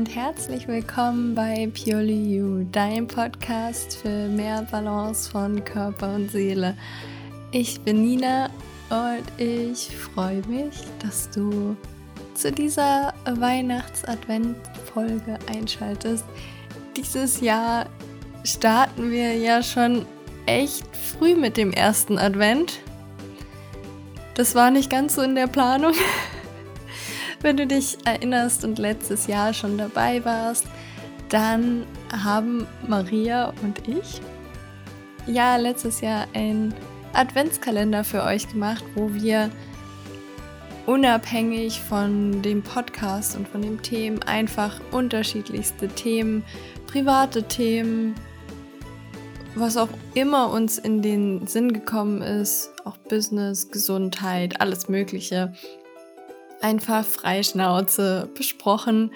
und herzlich willkommen bei Purely You, dein Podcast für mehr Balance von Körper und Seele. Ich bin Nina und ich freue mich, dass du zu dieser Weihnachts-Advent-Folge einschaltest. Dieses Jahr starten wir ja schon echt früh mit dem ersten Advent. Das war nicht ganz so in der Planung. Wenn du dich erinnerst und letztes Jahr schon dabei warst, dann haben Maria und ich ja letztes Jahr einen Adventskalender für euch gemacht, wo wir unabhängig von dem Podcast und von den Themen einfach unterschiedlichste Themen, private Themen, was auch immer uns in den Sinn gekommen ist, auch Business, Gesundheit, alles Mögliche, einfach Freischnauze besprochen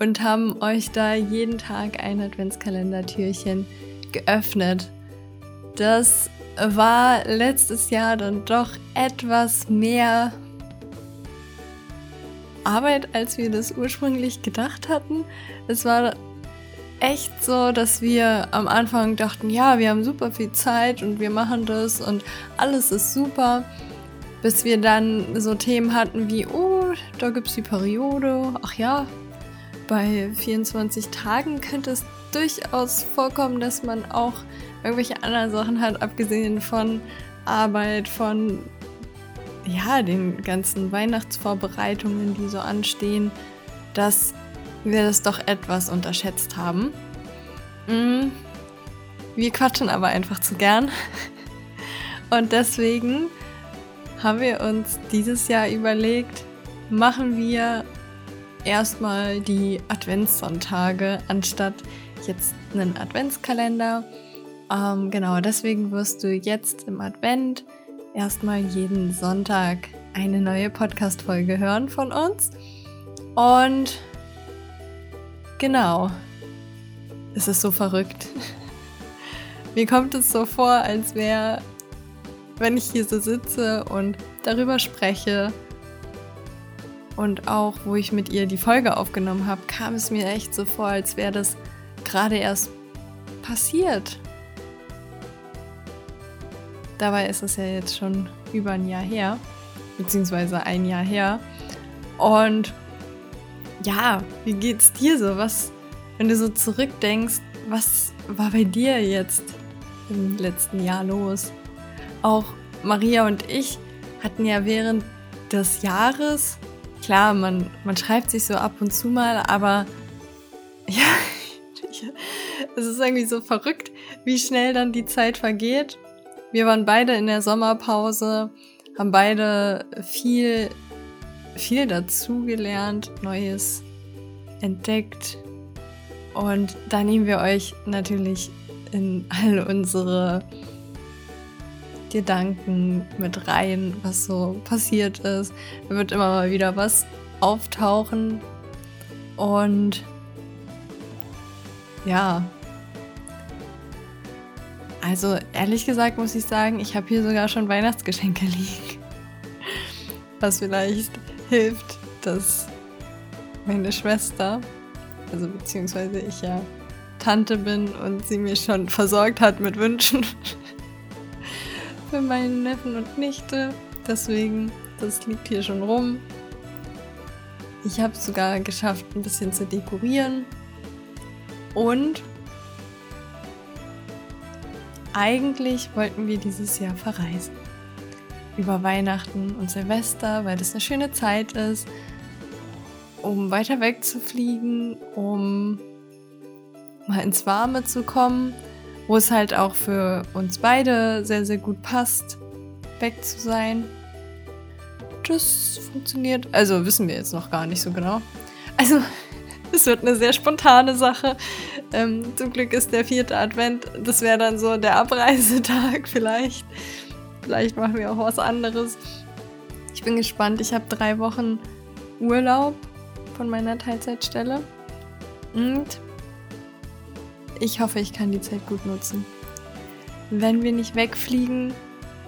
und haben euch da jeden Tag ein Adventskalendertürchen geöffnet. Das war letztes Jahr dann doch etwas mehr Arbeit, als wir das ursprünglich gedacht hatten. Es war echt so, dass wir am Anfang dachten, ja, wir haben super viel Zeit und wir machen das und alles ist super. Bis wir dann so Themen hatten wie, oh, da gibt es die Periode. Ach ja, bei 24 Tagen könnte es durchaus vorkommen, dass man auch irgendwelche anderen Sachen hat, abgesehen von Arbeit, von ja, den ganzen Weihnachtsvorbereitungen, die so anstehen, dass wir das doch etwas unterschätzt haben. Mm, wir quatschen aber einfach zu gern. Und deswegen haben wir uns dieses Jahr überlegt, machen wir erstmal die Adventssonntage anstatt jetzt einen Adventskalender. Ähm, genau, deswegen wirst du jetzt im Advent erstmal jeden Sonntag eine neue Podcast-Folge hören von uns. Und genau, es ist so verrückt. Mir kommt es so vor, als wäre wenn ich hier so sitze und darüber spreche und auch wo ich mit ihr die Folge aufgenommen habe, kam es mir echt so vor, als wäre das gerade erst passiert. Dabei ist es ja jetzt schon über ein Jahr her, beziehungsweise ein Jahr her. Und ja, wie geht's dir so? Was, wenn du so zurückdenkst, was war bei dir jetzt im letzten Jahr los? Auch Maria und ich hatten ja während des Jahres, klar, man, man schreibt sich so ab und zu mal, aber ja, es ist irgendwie so verrückt, wie schnell dann die Zeit vergeht. Wir waren beide in der Sommerpause, haben beide viel, viel dazugelernt, Neues entdeckt. Und da nehmen wir euch natürlich in all unsere Gedanken mit rein, was so passiert ist. Da wird immer mal wieder was auftauchen. Und ja. Also ehrlich gesagt muss ich sagen, ich habe hier sogar schon Weihnachtsgeschenke liegen. Was vielleicht hilft, dass meine Schwester, also beziehungsweise ich ja Tante bin und sie mir schon versorgt hat mit Wünschen für meinen Neffen und Nichte. Deswegen, das liegt hier schon rum. Ich habe es sogar geschafft, ein bisschen zu dekorieren. Und eigentlich wollten wir dieses Jahr verreisen. Über Weihnachten und Silvester, weil das eine schöne Zeit ist, um weiter weg zu fliegen, um mal ins Warme zu kommen wo es halt auch für uns beide sehr, sehr gut passt, weg zu sein. Das funktioniert, also wissen wir jetzt noch gar nicht so genau. Also, es wird eine sehr spontane Sache. Ähm, zum Glück ist der vierte Advent, das wäre dann so der Abreisetag vielleicht. Vielleicht machen wir auch was anderes. Ich bin gespannt. Ich habe drei Wochen Urlaub von meiner Teilzeitstelle. Und ich hoffe, ich kann die Zeit gut nutzen. Wenn wir nicht wegfliegen,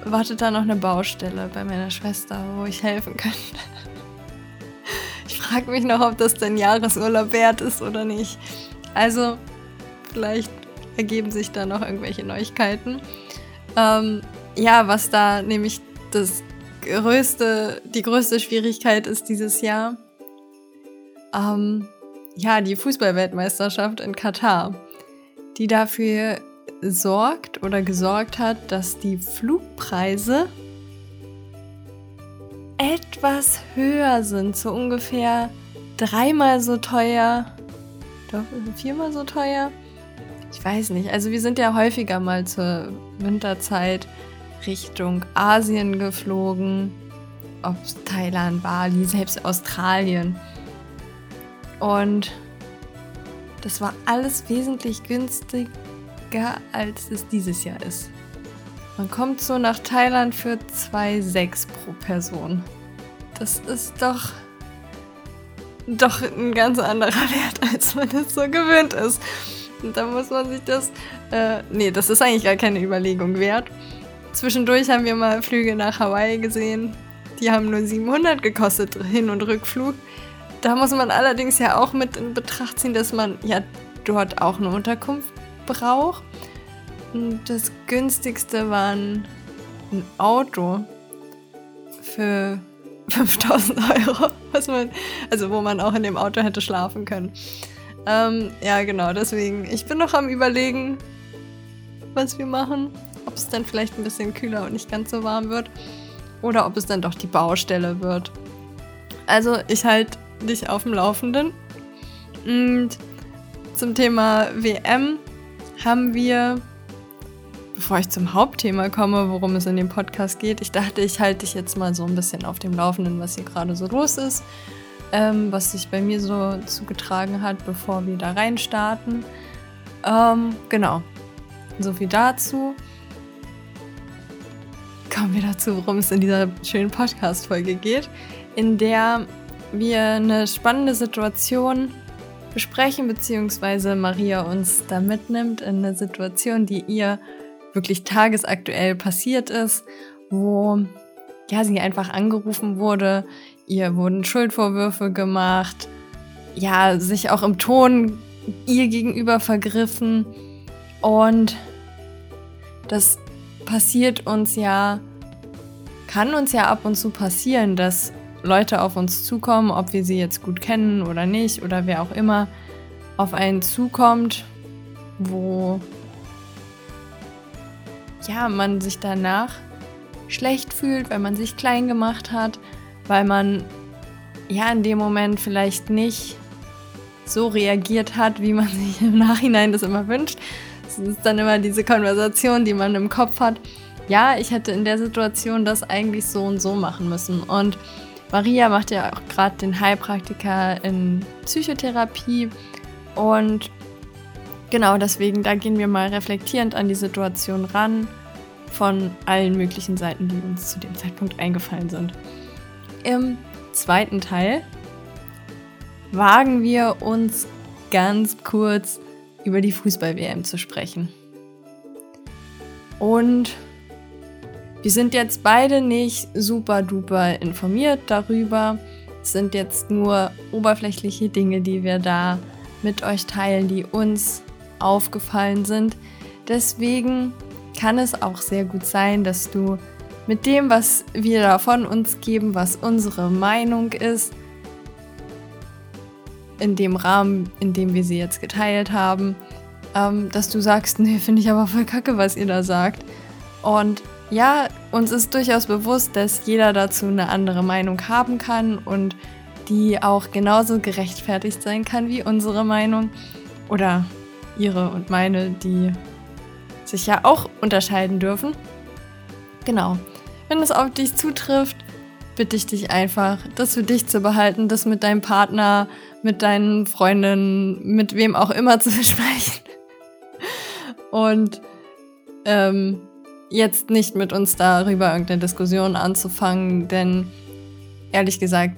wartet da noch eine Baustelle bei meiner Schwester, wo ich helfen kann. Ich frage mich noch, ob das denn Jahresurlaub wert ist oder nicht. Also, vielleicht ergeben sich da noch irgendwelche Neuigkeiten. Ähm, ja, was da nämlich das größte, die größte Schwierigkeit ist dieses Jahr, ähm, ja, die Fußballweltmeisterschaft in Katar, die dafür sorgt oder gesorgt hat, dass die Flugpreise etwas höher sind, so ungefähr dreimal so teuer, doch viermal so teuer. Ich weiß nicht. Also wir sind ja häufiger mal zur Winterzeit Richtung Asien geflogen, ob Thailand, Bali, selbst Australien. Und das war alles wesentlich günstiger, als es dieses Jahr ist. Man kommt so nach Thailand für 2,6 pro Person. Das ist doch doch ein ganz anderer Wert, als man es so gewöhnt ist. Und da muss man sich das. Äh, nee, das ist eigentlich gar keine Überlegung wert. Zwischendurch haben wir mal Flüge nach Hawaii gesehen. Die haben nur 700 gekostet, Hin- und Rückflug. Da muss man allerdings ja auch mit in Betracht ziehen, dass man ja dort auch eine Unterkunft braucht. Und das günstigste war ein Auto für 5000 Euro, was man, also wo man auch in dem Auto hätte schlafen können. Ähm, ja, genau, deswegen, ich bin noch am Überlegen, was wir machen. Ob es dann vielleicht ein bisschen kühler und nicht ganz so warm wird. Oder ob es dann doch die Baustelle wird. Also, ich halte dich auf dem Laufenden. Und zum Thema WM haben wir, bevor ich zum Hauptthema komme, worum es in dem Podcast geht, ich dachte, ich halte dich jetzt mal so ein bisschen auf dem Laufenden, was hier gerade so los ist ähm, was sich bei mir so zugetragen hat, bevor wir da reinstarten. Ähm, genau. So viel dazu. Kommen wir dazu, worum es in dieser schönen Podcast-Folge geht, in der wir eine spannende Situation besprechen, beziehungsweise Maria uns da mitnimmt in eine Situation, die ihr wirklich tagesaktuell passiert ist, wo ja, sie einfach angerufen wurde, ihr wurden Schuldvorwürfe gemacht, ja, sich auch im Ton ihr gegenüber vergriffen. Und das passiert uns ja, kann uns ja ab und zu passieren, dass Leute auf uns zukommen, ob wir sie jetzt gut kennen oder nicht, oder wer auch immer auf einen zukommt, wo ja, man sich danach schlecht fühlt, weil man sich klein gemacht hat, weil man ja in dem Moment vielleicht nicht so reagiert hat, wie man sich im Nachhinein das immer wünscht. Es ist dann immer diese Konversation, die man im Kopf hat. Ja, ich hätte in der Situation das eigentlich so und so machen müssen. Und Maria macht ja auch gerade den Heilpraktiker in Psychotherapie. Und genau deswegen, da gehen wir mal reflektierend an die Situation ran von allen möglichen Seiten, die uns zu dem Zeitpunkt eingefallen sind. Im zweiten Teil wagen wir uns ganz kurz über die Fußball-WM zu sprechen. Und wir sind jetzt beide nicht super duper informiert darüber. Es sind jetzt nur oberflächliche Dinge, die wir da mit euch teilen, die uns aufgefallen sind. Deswegen kann es auch sehr gut sein, dass du mit dem, was wir da von uns geben, was unsere Meinung ist, in dem Rahmen, in dem wir sie jetzt geteilt haben, ähm, dass du sagst, nee, finde ich aber voll kacke, was ihr da sagt. Und ja, uns ist durchaus bewusst, dass jeder dazu eine andere Meinung haben kann und die auch genauso gerechtfertigt sein kann wie unsere Meinung oder ihre und meine, die sich ja auch unterscheiden dürfen. Genau. Wenn es auf dich zutrifft, bitte ich dich einfach, das für dich zu behalten, das mit deinem Partner, mit deinen Freundinnen, mit wem auch immer zu besprechen. Und ähm, jetzt nicht mit uns darüber irgendeine Diskussion anzufangen, denn ehrlich gesagt,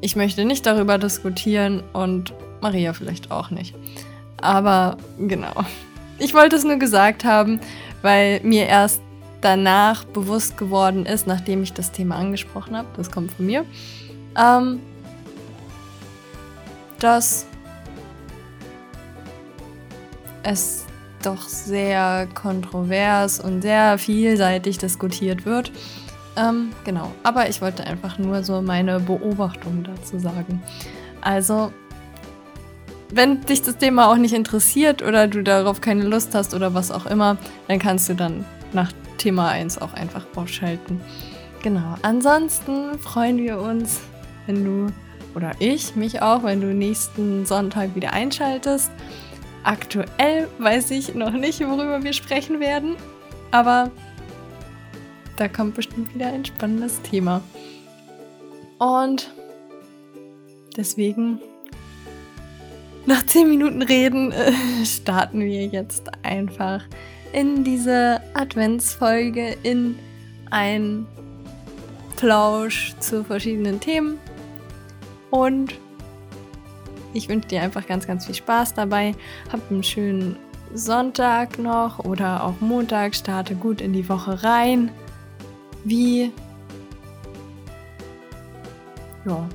ich möchte nicht darüber diskutieren und Maria vielleicht auch nicht. Aber genau. Ich wollte es nur gesagt haben, weil mir erst danach bewusst geworden ist, nachdem ich das Thema angesprochen habe, das kommt von mir, ähm, dass es doch sehr kontrovers und sehr vielseitig diskutiert wird. Ähm, genau, aber ich wollte einfach nur so meine Beobachtung dazu sagen. Also, wenn dich das Thema auch nicht interessiert oder du darauf keine Lust hast oder was auch immer, dann kannst du dann nach Thema 1 auch einfach ausschalten. Genau, ansonsten freuen wir uns, wenn du oder ich mich auch, wenn du nächsten Sonntag wieder einschaltest. Aktuell weiß ich noch nicht, worüber wir sprechen werden, aber da kommt bestimmt wieder ein spannendes Thema. Und deswegen, nach 10 Minuten Reden, äh, starten wir jetzt einfach in diese Adventsfolge, in ein Plausch zu verschiedenen Themen. Und ich wünsche dir einfach ganz, ganz viel Spaß dabei. Hab einen schönen Sonntag noch oder auch Montag. Starte gut in die Woche rein. Wie. Ja,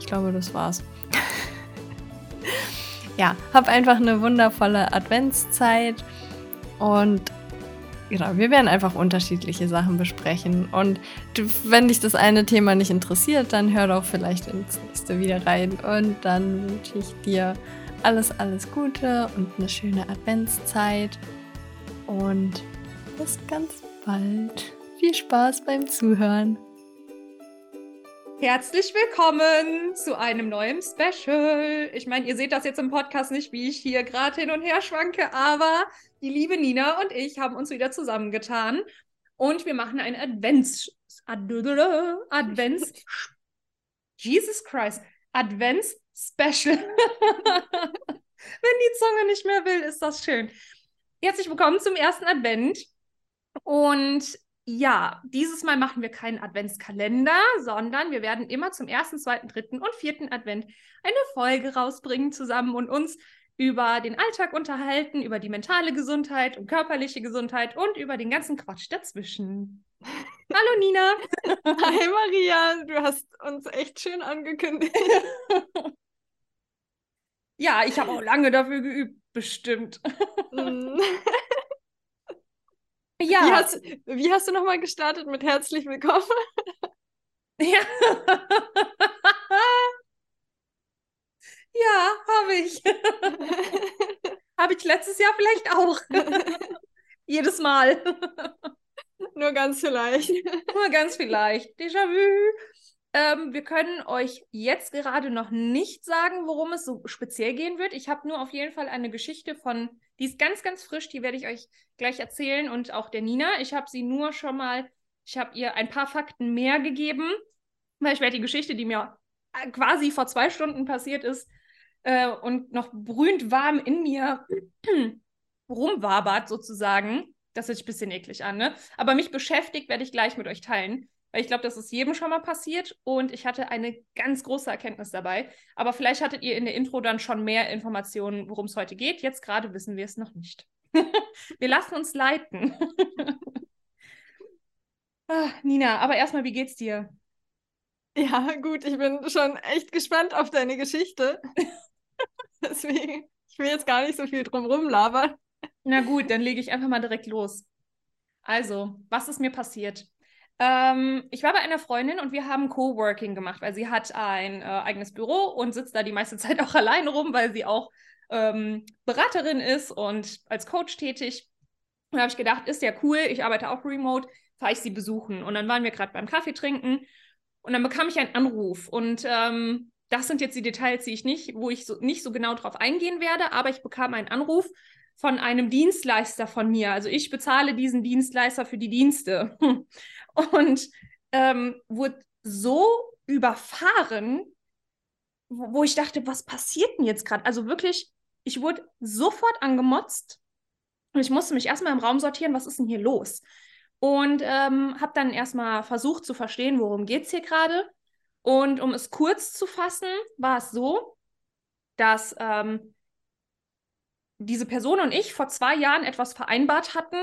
ich glaube, das war's. ja, hab einfach eine wundervolle Adventszeit und genau, wir werden einfach unterschiedliche Sachen besprechen. Und wenn dich das eine Thema nicht interessiert, dann hör doch vielleicht ins nächste wieder rein. Und dann wünsche ich dir alles, alles Gute und eine schöne Adventszeit. Und bis ganz bald. Viel Spaß beim Zuhören. Herzlich willkommen zu einem neuen Special. Ich meine, ihr seht das jetzt im Podcast nicht, wie ich hier gerade hin und her schwanke, aber die liebe Nina und ich haben uns wieder zusammengetan und wir machen ein Advents Advents Jesus Christ Advents Special. Wenn die Zunge nicht mehr will, ist das schön. Herzlich willkommen zum ersten Advent und ja, dieses Mal machen wir keinen Adventskalender, sondern wir werden immer zum ersten, zweiten, dritten und vierten Advent eine Folge rausbringen zusammen und uns über den Alltag unterhalten, über die mentale Gesundheit und körperliche Gesundheit und über den ganzen Quatsch dazwischen. Hallo Nina. Hi Maria, du hast uns echt schön angekündigt. ja, ich habe auch lange dafür geübt, bestimmt. Ja. Wie hast, wie hast du nochmal gestartet mit herzlich willkommen? Ja. ja, habe ich. habe ich letztes Jahr vielleicht auch. Jedes Mal. Nur ganz vielleicht. Nur ganz vielleicht. Déjà-vu. Ähm, wir können euch jetzt gerade noch nicht sagen, worum es so speziell gehen wird. Ich habe nur auf jeden Fall eine Geschichte von, die ist ganz, ganz frisch, die werde ich euch gleich erzählen und auch der Nina. Ich habe sie nur schon mal, ich habe ihr ein paar Fakten mehr gegeben, weil ich werde die Geschichte, die mir äh, quasi vor zwei Stunden passiert ist äh, und noch brühend warm in mir rumwabert sozusagen. Das hört sich ein bisschen eklig an, ne? Aber mich beschäftigt, werde ich gleich mit euch teilen. Weil ich glaube, das ist jedem schon mal passiert und ich hatte eine ganz große Erkenntnis dabei. Aber vielleicht hattet ihr in der Intro dann schon mehr Informationen, worum es heute geht. Jetzt gerade wissen wir es noch nicht. wir lassen uns leiten. ah, Nina, aber erstmal, wie geht's dir? Ja, gut, ich bin schon echt gespannt auf deine Geschichte. Deswegen, ich will jetzt gar nicht so viel drum rumlabern. Na gut, dann lege ich einfach mal direkt los. Also, was ist mir passiert? Ähm, ich war bei einer Freundin und wir haben Coworking gemacht, weil sie hat ein äh, eigenes Büro und sitzt da die meiste Zeit auch alleine rum, weil sie auch ähm, Beraterin ist und als Coach tätig. Und da habe ich gedacht, ist ja cool, ich arbeite auch remote, fahre ich sie besuchen. Und dann waren wir gerade beim Kaffee trinken und dann bekam ich einen Anruf. Und ähm, das sind jetzt die Details, die ich nicht, wo ich so, nicht so genau drauf eingehen werde, aber ich bekam einen Anruf von einem Dienstleister von mir. Also ich bezahle diesen Dienstleister für die Dienste. und ähm, wurde so überfahren, wo, ich dachte, was passiert denn jetzt gerade? Also wirklich, ich wurde sofort angemotzt und ich musste mich erstmal im Raum sortieren, was ist denn hier los? Und ähm, habe dann erstmal versucht zu verstehen, worum geht es hier gerade. Und um es kurz zu fassen, war es so, dass ähm, diese Person und ich vor zwei Jahren etwas vereinbart hatten,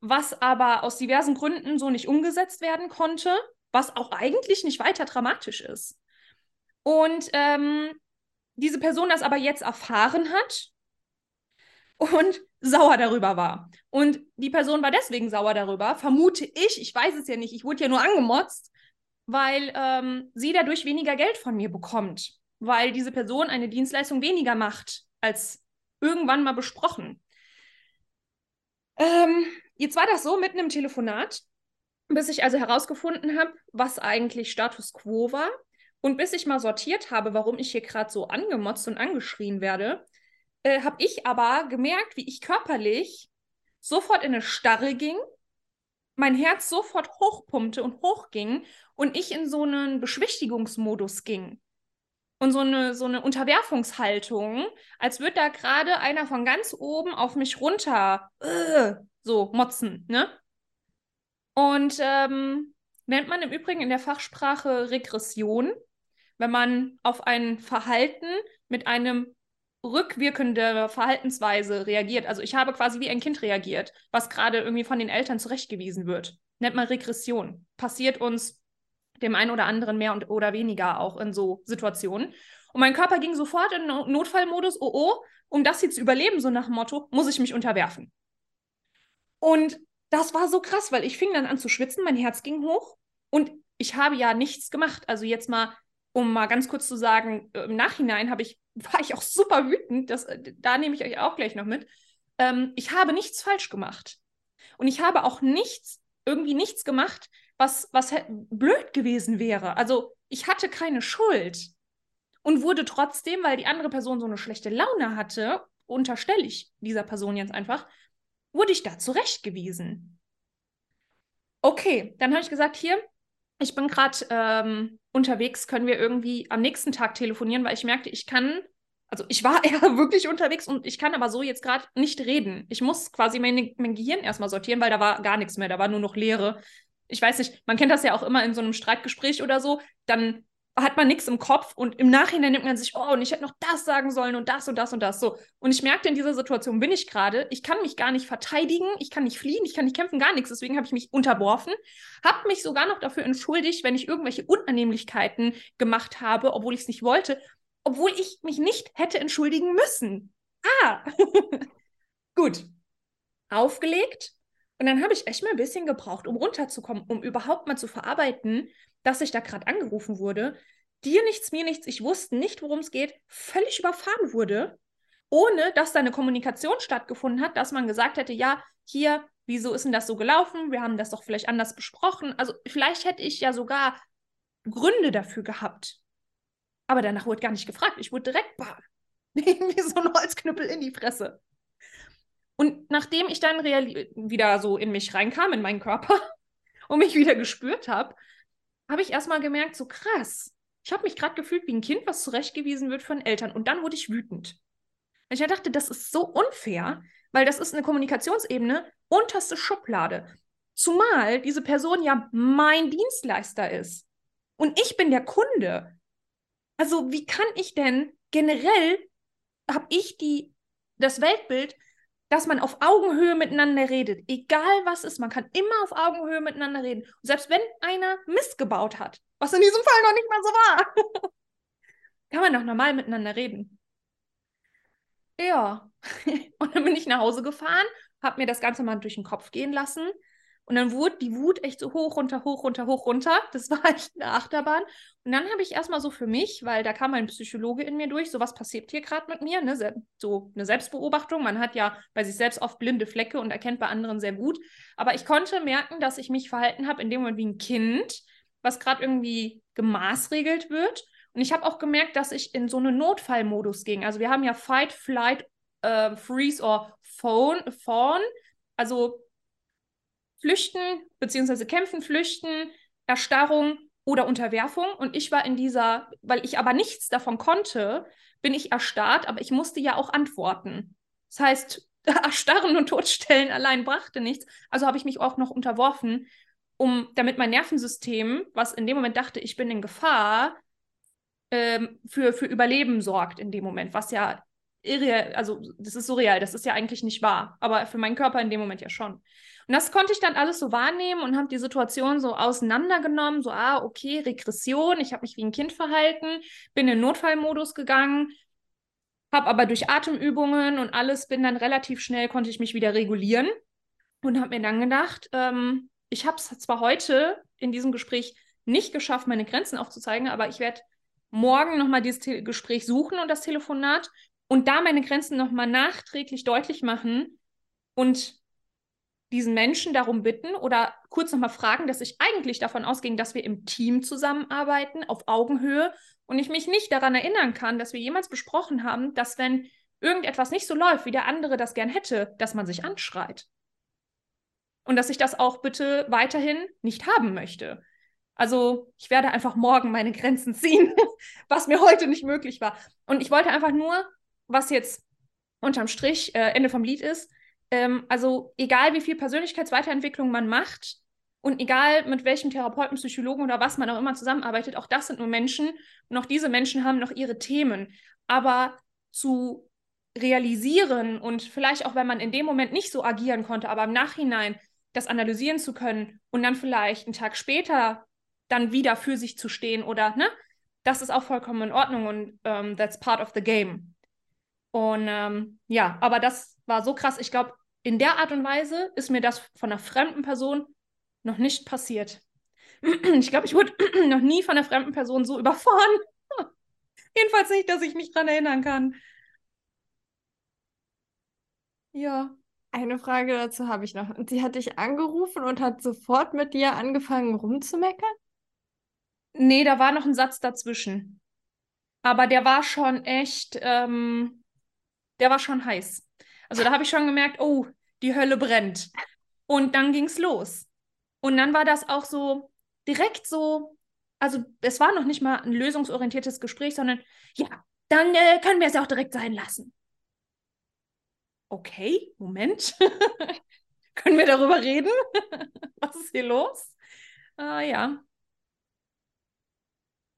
was aber aus diversen Gründen so nicht umgesetzt werden konnte, was auch eigentlich nicht weiter dramatisch ist. Und ähm, diese Person das aber jetzt erfahren hat und sauer darüber war. Und die Person war deswegen sauer darüber, vermute ich, ich weiß es ja nicht, ich wurde ja nur angemotzt, weil ähm, sie dadurch weniger Geld von mir bekommt, weil diese Person eine Dienstleistung weniger macht als irgendwann mal besprochen. Ähm, jetzt war das so mitten im Telefonat, bis ich also herausgefunden habe, was eigentlich Status quo war und bis ich mal sortiert habe, warum ich hier gerade so angemotzt und angeschrien werde, äh, habe ich aber gemerkt, wie ich körperlich sofort in eine Starre ging, mein Herz sofort hochpumpte und hochging und ich in so einen Beschwichtigungsmodus ging. Und so eine, so eine Unterwerfungshaltung, als würde da gerade einer von ganz oben auf mich runter äh, so motzen, ne? Und ähm, nennt man im Übrigen in der Fachsprache Regression, wenn man auf ein Verhalten mit einem rückwirkende Verhaltensweise reagiert. Also ich habe quasi wie ein Kind reagiert, was gerade irgendwie von den Eltern zurechtgewiesen wird. Nennt man Regression. Passiert uns dem einen oder anderen mehr und, oder weniger auch in so Situationen. Und mein Körper ging sofort in Notfallmodus, oh oh, um das hier zu überleben, so nach dem Motto, muss ich mich unterwerfen. Und das war so krass, weil ich fing dann an zu schwitzen, mein Herz ging hoch und ich habe ja nichts gemacht. Also jetzt mal, um mal ganz kurz zu sagen, im Nachhinein habe ich war ich auch super wütend. Das, äh, da nehme ich euch auch gleich noch mit. Ähm, ich habe nichts falsch gemacht. Und ich habe auch nichts, irgendwie nichts gemacht, was, was blöd gewesen wäre. Also ich hatte keine Schuld. Und wurde trotzdem, weil die andere Person so eine schlechte Laune hatte, unterstelle ich dieser Person jetzt einfach, wurde ich da zurechtgewiesen. Okay, dann habe ich gesagt, hier, ich bin gerade ähm, unterwegs, können wir irgendwie am nächsten Tag telefonieren, weil ich merkte, ich kann, also ich war eher wirklich unterwegs und ich kann aber so jetzt gerade nicht reden. Ich muss quasi mein, mein Gehirn erstmal sortieren, weil da war gar nichts mehr, da war nur noch Leere. Ich weiß nicht, man kennt das ja auch immer in so einem Streitgespräch oder so, dann hat man nichts im Kopf und im Nachhinein nimmt man sich, oh, und ich hätte noch das sagen sollen und das und das und das. So. Und ich merkte, in dieser Situation bin ich gerade, ich kann mich gar nicht verteidigen, ich kann nicht fliehen, ich kann nicht kämpfen, gar nichts. Deswegen habe ich mich unterworfen, habe mich sogar noch dafür entschuldigt, wenn ich irgendwelche Unannehmlichkeiten gemacht habe, obwohl ich es nicht wollte, obwohl ich mich nicht hätte entschuldigen müssen. Ah, gut. Aufgelegt. Und dann habe ich echt mal ein bisschen gebraucht, um runterzukommen, um überhaupt mal zu verarbeiten, dass ich da gerade angerufen wurde, dir nichts, mir nichts, ich wusste nicht, worum es geht, völlig überfahren wurde, ohne dass da eine Kommunikation stattgefunden hat, dass man gesagt hätte, ja, hier, wieso ist denn das so gelaufen? Wir haben das doch vielleicht anders besprochen. Also vielleicht hätte ich ja sogar Gründe dafür gehabt. Aber danach wurde gar nicht gefragt. Ich wurde direkt bam, wie so ein Holzknüppel in die Fresse. Und nachdem ich dann wieder so in mich reinkam, in meinen Körper und mich wieder gespürt habe, habe ich erstmal gemerkt, so krass. Ich habe mich gerade gefühlt wie ein Kind, was zurechtgewiesen wird von Eltern. Und dann wurde ich wütend. Ich dachte, das ist so unfair, weil das ist eine Kommunikationsebene, unterste Schublade. Zumal diese Person ja mein Dienstleister ist. Und ich bin der Kunde. Also, wie kann ich denn generell, habe ich die, das Weltbild, dass man auf Augenhöhe miteinander redet. Egal was ist, man kann immer auf Augenhöhe miteinander reden. Und selbst wenn einer Mist gebaut hat, was in diesem Fall noch nicht mal so war, kann man doch normal miteinander reden. Ja. Und dann bin ich nach Hause gefahren, habe mir das Ganze mal durch den Kopf gehen lassen und dann wurde die Wut echt so hoch, runter, hoch, runter, hoch, runter. Das war echt eine Achterbahn. Und dann habe ich erstmal so für mich, weil da kam ein Psychologe in mir durch, so was passiert hier gerade mit mir, ne? so eine Selbstbeobachtung. Man hat ja bei sich selbst oft blinde Flecke und erkennt bei anderen sehr gut. Aber ich konnte merken, dass ich mich verhalten habe in dem Moment wie ein Kind, was gerade irgendwie gemaßregelt wird. Und ich habe auch gemerkt, dass ich in so einen Notfallmodus ging. Also wir haben ja Fight, Flight, äh, Freeze or Phone, Fawn. Also Flüchten, beziehungsweise Kämpfen, Flüchten, Erstarrung oder Unterwerfung. Und ich war in dieser, weil ich aber nichts davon konnte, bin ich erstarrt, aber ich musste ja auch antworten. Das heißt, erstarren und totstellen allein brachte nichts. Also habe ich mich auch noch unterworfen, um, damit mein Nervensystem, was in dem Moment dachte, ich bin in Gefahr, ähm, für, für Überleben sorgt in dem Moment, was ja irreal, also das ist surreal, das ist ja eigentlich nicht wahr, aber für meinen Körper in dem Moment ja schon. Und das konnte ich dann alles so wahrnehmen und habe die Situation so auseinandergenommen, so, ah, okay, Regression, ich habe mich wie ein Kind verhalten, bin in Notfallmodus gegangen, habe aber durch Atemübungen und alles bin dann relativ schnell, konnte ich mich wieder regulieren und habe mir dann gedacht, ähm, ich habe es zwar heute in diesem Gespräch nicht geschafft, meine Grenzen aufzuzeigen, aber ich werde morgen nochmal dieses Te Gespräch suchen und das Telefonat und da meine Grenzen nochmal nachträglich deutlich machen und diesen Menschen darum bitten oder kurz nochmal fragen, dass ich eigentlich davon ausging, dass wir im Team zusammenarbeiten, auf Augenhöhe und ich mich nicht daran erinnern kann, dass wir jemals besprochen haben, dass wenn irgendetwas nicht so läuft, wie der andere das gern hätte, dass man sich anschreit. Und dass ich das auch bitte weiterhin nicht haben möchte. Also ich werde einfach morgen meine Grenzen ziehen, was mir heute nicht möglich war. Und ich wollte einfach nur, was jetzt unterm Strich äh, Ende vom Lied ist, ähm, also egal wie viel Persönlichkeitsweiterentwicklung man macht und egal mit welchem Therapeuten, Psychologen oder was man auch immer zusammenarbeitet, auch das sind nur Menschen und auch diese Menschen haben noch ihre Themen. Aber zu realisieren und vielleicht auch, wenn man in dem Moment nicht so agieren konnte, aber im Nachhinein das analysieren zu können und dann vielleicht einen Tag später dann wieder für sich zu stehen oder, ne? Das ist auch vollkommen in Ordnung und um, ähm, that's part of the game. Und ähm, ja, aber das war so krass. Ich glaube, in der Art und Weise ist mir das von einer fremden Person noch nicht passiert. Ich glaube, ich wurde noch nie von einer fremden Person so überfahren. Jedenfalls nicht, dass ich mich dran erinnern kann. Ja. Eine Frage dazu habe ich noch. Und sie hat dich angerufen und hat sofort mit dir angefangen rumzumeckern? Nee, da war noch ein Satz dazwischen. Aber der war schon echt, ähm, der war schon heiß. Also da habe ich schon gemerkt, oh, die Hölle brennt. Und dann ging es los. Und dann war das auch so direkt so, also es war noch nicht mal ein lösungsorientiertes Gespräch, sondern ja, dann äh, können wir es auch direkt sein lassen. Okay, Moment. können wir darüber reden? Was ist hier los? Äh, ja.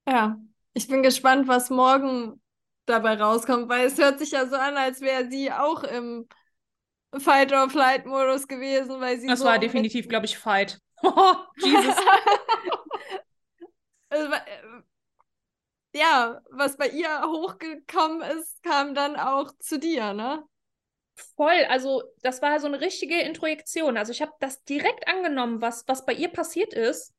Ja, ich bin gespannt, was morgen dabei rauskommt, weil es hört sich ja so an, als wäre sie auch im Fight-or-Flight-Modus gewesen, weil sie. Das so war definitiv, glaube ich, Fight. Oh, Jesus. also, äh, ja, was bei ihr hochgekommen ist, kam dann auch zu dir, ne? Voll, also das war so eine richtige Introjektion. Also ich habe das direkt angenommen, was, was bei ihr passiert ist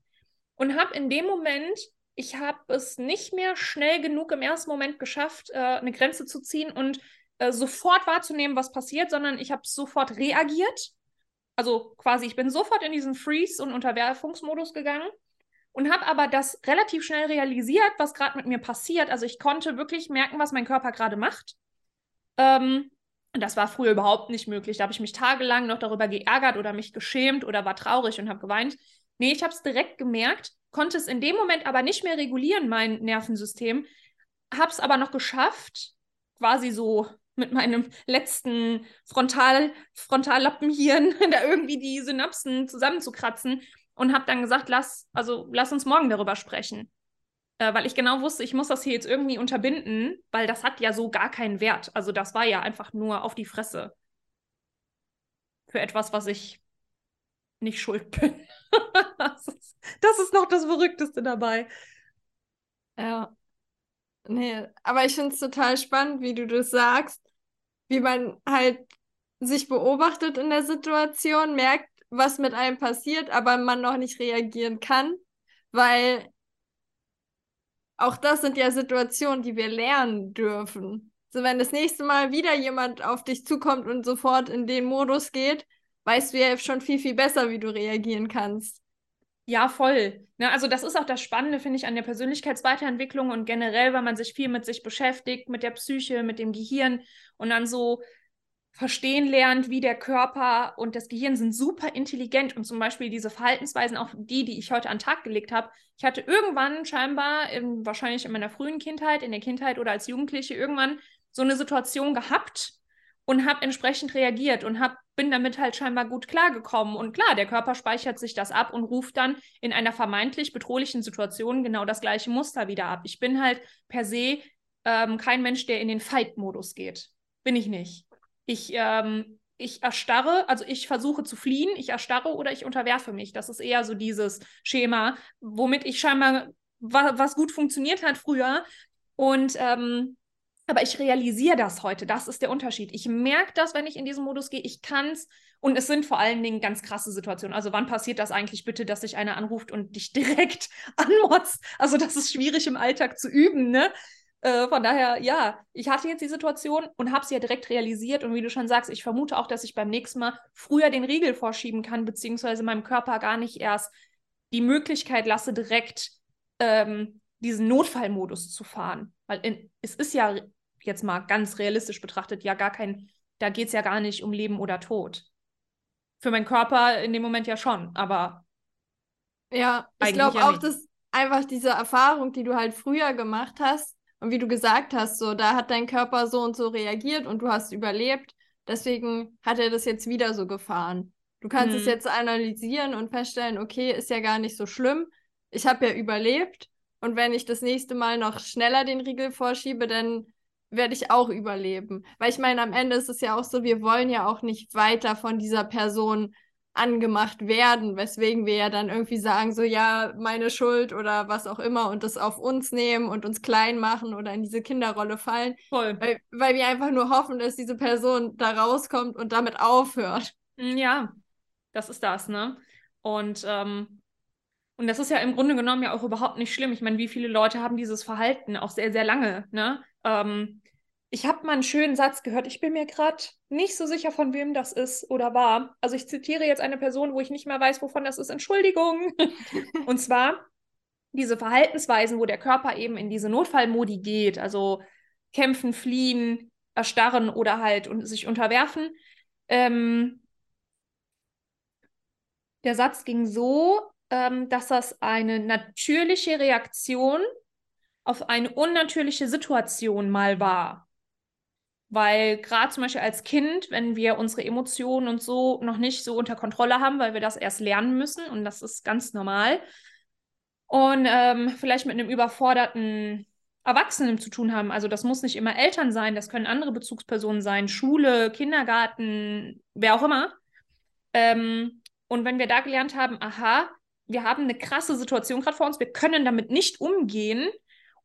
und habe in dem Moment ich habe es nicht mehr schnell genug im ersten Moment geschafft, äh, eine Grenze zu ziehen und äh, sofort wahrzunehmen, was passiert, sondern ich habe sofort reagiert. Also quasi, ich bin sofort in diesen Freeze- und Unterwerfungsmodus gegangen und habe aber das relativ schnell realisiert, was gerade mit mir passiert. Also ich konnte wirklich merken, was mein Körper gerade macht. Ähm, das war früher überhaupt nicht möglich. Da habe ich mich tagelang noch darüber geärgert oder mich geschämt oder war traurig und habe geweint. Nee, ich habe es direkt gemerkt konnte es in dem Moment aber nicht mehr regulieren, mein Nervensystem, habe es aber noch geschafft, quasi so mit meinem letzten Frontal, Frontallappenhirn da irgendwie die Synapsen zusammenzukratzen und habe dann gesagt, lass, also lass uns morgen darüber sprechen. Äh, weil ich genau wusste, ich muss das hier jetzt irgendwie unterbinden, weil das hat ja so gar keinen Wert. Also das war ja einfach nur auf die Fresse. Für etwas, was ich nicht schuld bin. das, ist, das ist noch das Verrückteste dabei. Ja. Nee, aber ich finde es total spannend, wie du das sagst, wie man halt sich beobachtet in der Situation, merkt, was mit einem passiert, aber man noch nicht reagieren kann, weil auch das sind ja Situationen, die wir lernen dürfen. So, wenn das nächste Mal wieder jemand auf dich zukommt und sofort in den Modus geht, weißt du ja schon viel, viel besser, wie du reagieren kannst. Ja, voll. Ne, also das ist auch das Spannende, finde ich, an der Persönlichkeitsweiterentwicklung und generell, weil man sich viel mit sich beschäftigt, mit der Psyche, mit dem Gehirn und dann so verstehen lernt, wie der Körper und das Gehirn sind super intelligent und zum Beispiel diese Verhaltensweisen, auch die, die ich heute an den Tag gelegt habe. Ich hatte irgendwann scheinbar, in, wahrscheinlich in meiner frühen Kindheit, in der Kindheit oder als Jugendliche irgendwann so eine Situation gehabt, und habe entsprechend reagiert und hab, bin damit halt scheinbar gut klargekommen. Und klar, der Körper speichert sich das ab und ruft dann in einer vermeintlich bedrohlichen Situation genau das gleiche Muster wieder ab. Ich bin halt per se ähm, kein Mensch, der in den Fight-Modus geht. Bin ich nicht. Ich, ähm, ich erstarre, also ich versuche zu fliehen, ich erstarre oder ich unterwerfe mich. Das ist eher so dieses Schema, womit ich scheinbar wa was gut funktioniert hat früher. Und ähm, Aber ich realisiere das heute. Das ist der Unterschied. Ich merke das, wenn ich in diesen Modus gehe. Ich kann es. Und es sind vor allen Dingen ganz krasse Situationen. Also wann passiert das eigentlich bitte, dass sich einer anruft und dich direkt anmotzt? Also das ist schwierig im Alltag zu üben, ne? Äh, von daher, ja, ich hatte jetzt die Situation und habe sie ja direkt realisiert. Und wie du schon sagst, ich vermute auch, dass ich beim nächsten Mal früher den Riegel vorschieben kann, beziehungsweise meinem Körper gar nicht erst die Möglichkeit lasse, direkt ähm, diesen Notfallmodus zu fahren. Weil in, es ist ja jetzt mal ganz realistisch betrachtet ja gar kein, da geht es ja gar nicht um Leben oder Tod. Für meinen Körper in dem Moment ja schon, aber. Ja, ich glaube ja auch, dass einfach diese Erfahrung, die du halt früher gemacht hast und wie du gesagt hast, so, da hat dein Körper so und so reagiert und du hast überlebt. Deswegen hat er das jetzt wieder so gefahren. Du kannst hm. es mhm. jetzt analysieren und feststellen, okay, ist ja gar nicht so schlimm. Ich habe ja überlebt. Und wenn ich das nächste Mal noch schneller den Riegel vorschiebe, dann werde ich auch überleben. Weil ich meine, am Ende ist es ja auch so, wir wollen ja auch nicht weiter von dieser Person angemacht werden, weswegen wir ja dann irgendwie sagen, so ja, meine Schuld oder was auch immer und das auf uns nehmen und uns klein machen oder in diese Kinderrolle fallen. Voll. Weil, weil wir einfach nur hoffen, dass diese Person da rauskommt und damit aufhört. Ja, das ist das, ne? Und, ähm, und das ist ja im Grunde genommen ja auch überhaupt nicht schlimm. Ich meine, wie viele Leute haben dieses Verhalten auch sehr, sehr lange, ne? Ähm, ich habe mal einen schönen Satz gehört. Ich bin mir gerade nicht so sicher, von wem das ist oder war. Also ich zitiere jetzt eine Person, wo ich nicht mehr weiß, wovon das ist. Entschuldigung. und zwar diese Verhaltensweisen, wo der Körper eben in diese Notfallmodi geht, also kämpfen, fliehen, erstarren oder halt und sich unterwerfen. Ähm, der Satz ging so, ähm, dass das eine natürliche Reaktion auf eine unnatürliche Situation mal war. Weil gerade zum Beispiel als Kind, wenn wir unsere Emotionen und so noch nicht so unter Kontrolle haben, weil wir das erst lernen müssen und das ist ganz normal. Und ähm, vielleicht mit einem überforderten Erwachsenen zu tun haben. Also das muss nicht immer Eltern sein, das können andere Bezugspersonen sein, Schule, Kindergarten, wer auch immer. Ähm, und wenn wir da gelernt haben, aha, wir haben eine krasse Situation gerade vor uns, wir können damit nicht umgehen,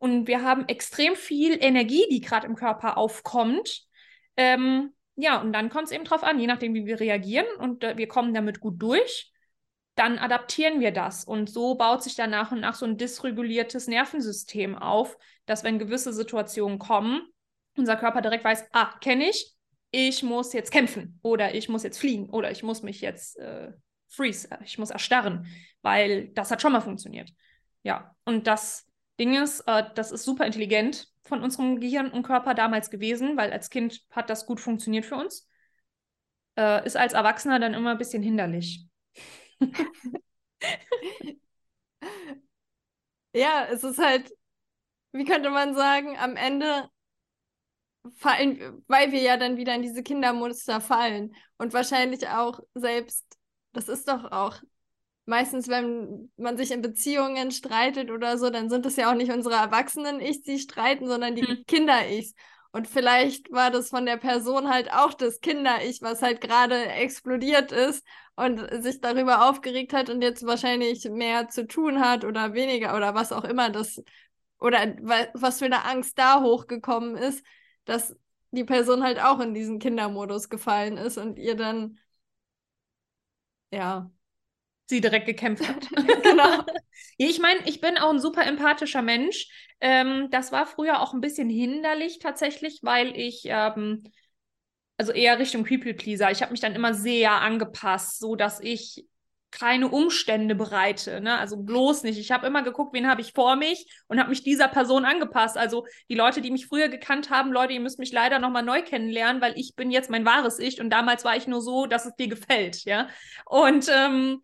und wir haben extrem viel Energie, die gerade im Körper aufkommt. Ähm, ja, und dann kommt es eben drauf an, je nachdem, wie wir reagieren und äh, wir kommen damit gut durch, dann adaptieren wir das. Und so baut sich dann nach und nach so ein dysreguliertes Nervensystem auf, dass wenn gewisse Situationen kommen, unser Körper direkt weiß, ah, kenne ich, ich muss jetzt kämpfen oder ich muss jetzt fliehen oder ich muss mich jetzt äh, freeze, äh, ich muss erstarren, weil das hat schon mal funktioniert. Ja, und das Ding ist, äh, das ist super intelligent von unserem Gehirn und Körper damals gewesen, weil als Kind hat das gut funktioniert für uns. Äh, ist als Erwachsener dann immer ein bisschen hinderlich. ja, es ist halt, wie könnte man sagen, am Ende fallen, weil wir ja dann wieder in diese Kindermuster fallen und wahrscheinlich auch selbst, das ist doch auch meistens, wenn man sich in Beziehungen streitet oder so, dann sind es ja auch nicht unsere Erwachsenen-Ichs, die streiten, sondern die hm. Kinder-Ichs. Und vielleicht war das von der Person halt auch das Kinder-Ich, was halt gerade explodiert ist und sich darüber aufgeregt hat und jetzt wahrscheinlich mehr zu tun hat oder weniger oder was auch immer das oder was für eine Angst da hochgekommen ist, dass die Person halt auch in diesen Kindermodus gefallen ist und ihr dann ja sie direkt gekämpft hat. genau. ich meine, ich bin auch ein super empathischer Mensch. Ähm, das war früher auch ein bisschen hinderlich tatsächlich, weil ich ähm, also eher Richtung People Pleaser. Ich habe mich dann immer sehr angepasst, so dass ich keine Umstände bereite. Ne? Also bloß nicht. Ich habe immer geguckt, wen habe ich vor mich und habe mich dieser Person angepasst. Also die Leute, die mich früher gekannt haben, Leute, ihr müsst mich leider nochmal neu kennenlernen, weil ich bin jetzt mein wahres Ich und damals war ich nur so, dass es dir gefällt. Ja. Und ähm,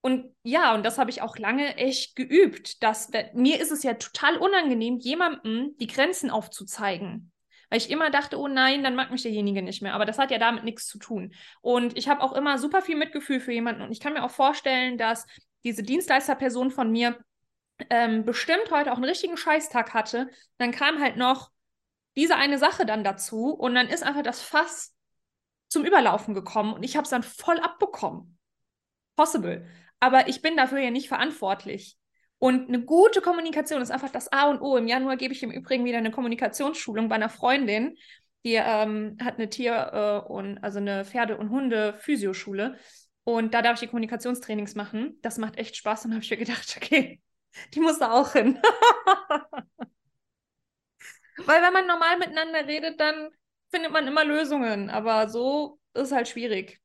und ja, und das habe ich auch lange echt geübt. Dass, mir ist es ja total unangenehm, jemandem die Grenzen aufzuzeigen. Weil ich immer dachte, oh nein, dann mag mich derjenige nicht mehr. Aber das hat ja damit nichts zu tun. Und ich habe auch immer super viel Mitgefühl für jemanden. Und ich kann mir auch vorstellen, dass diese Dienstleisterperson von mir ähm, bestimmt heute auch einen richtigen Scheißtag hatte. Dann kam halt noch diese eine Sache dann dazu. Und dann ist einfach das Fass zum Überlaufen gekommen. Und ich habe es dann voll abbekommen. Possible aber ich bin dafür ja nicht verantwortlich. Und eine gute Kommunikation ist einfach das A und O. Im Januar gebe ich im Übrigen wieder eine Kommunikationsschulung bei einer Freundin, die ähm, hat eine Tier- äh, und also eine Pferde- und Hunde-Physioschule. Und da darf ich die Kommunikationstrainings machen. Das macht echt Spaß. Und habe ich mir gedacht, okay, die muss da auch hin. Weil wenn man normal miteinander redet, dann findet man immer Lösungen. Aber so ist halt schwierig.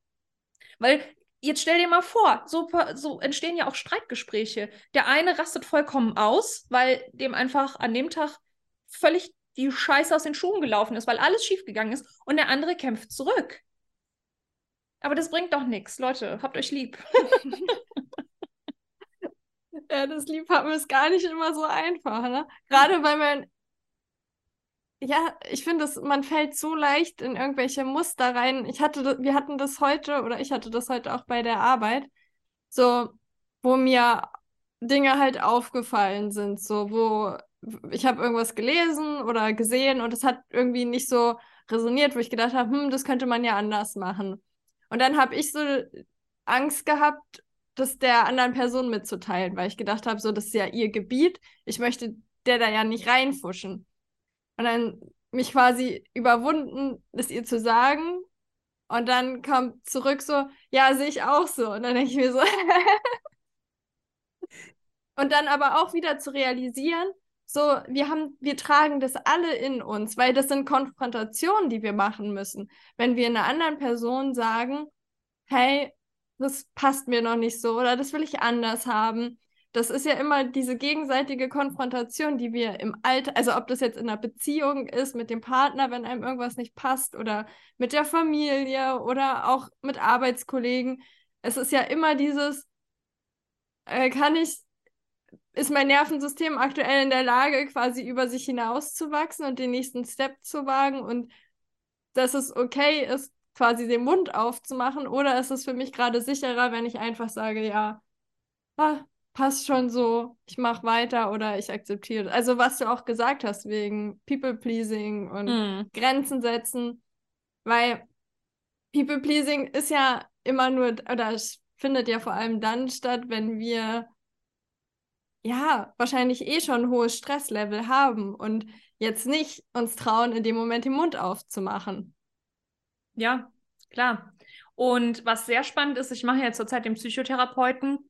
Weil jetzt stell dir mal vor, so, so entstehen ja auch Streitgespräche. Der eine rastet vollkommen aus, weil dem einfach an dem Tag völlig die Scheiße aus den Schuhen gelaufen ist, weil alles schiefgegangen ist. Und der andere kämpft zurück. Aber das bringt doch nichts. Leute, habt euch lieb. ja, das Liebhaben ist gar nicht immer so einfach, ne? Gerade weil man ja, ich finde, man fällt so leicht in irgendwelche Muster rein. Ich hatte, wir hatten das heute, oder ich hatte das heute auch bei der Arbeit, so, wo mir Dinge halt aufgefallen sind, so, wo ich habe irgendwas gelesen oder gesehen und es hat irgendwie nicht so resoniert, wo ich gedacht habe, hm, das könnte man ja anders machen. Und dann habe ich so Angst gehabt, das der anderen Person mitzuteilen, weil ich gedacht habe, so, das ist ja ihr Gebiet, ich möchte der da ja nicht reinfuschen. Und dann mich quasi überwunden, es ihr zu sagen. Und dann kommt zurück so, ja, sehe ich auch so. Und dann denke ich mir so. und dann aber auch wieder zu realisieren, so, wir haben, wir tragen das alle in uns, weil das sind Konfrontationen, die wir machen müssen. Wenn wir einer anderen Person sagen, hey, das passt mir noch nicht so oder das will ich anders haben, das ist ja immer diese gegenseitige Konfrontation, die wir im Alter, also ob das jetzt in einer Beziehung ist mit dem Partner, wenn einem irgendwas nicht passt oder mit der Familie oder auch mit Arbeitskollegen. Es ist ja immer dieses, äh, kann ich, ist mein Nervensystem aktuell in der Lage, quasi über sich hinauszuwachsen und den nächsten Step zu wagen und dass es okay ist, quasi den Mund aufzumachen oder ist es für mich gerade sicherer, wenn ich einfach sage, ja, ah, passt schon so, ich mache weiter oder ich akzeptiere. Also was du auch gesagt hast, wegen People-Pleasing und mm. Grenzen setzen, weil People-Pleasing ist ja immer nur, oder es findet ja vor allem dann statt, wenn wir ja wahrscheinlich eh schon ein hohes Stresslevel haben und jetzt nicht uns trauen, in dem Moment den Mund aufzumachen. Ja, klar. Und was sehr spannend ist, ich mache ja zurzeit den Psychotherapeuten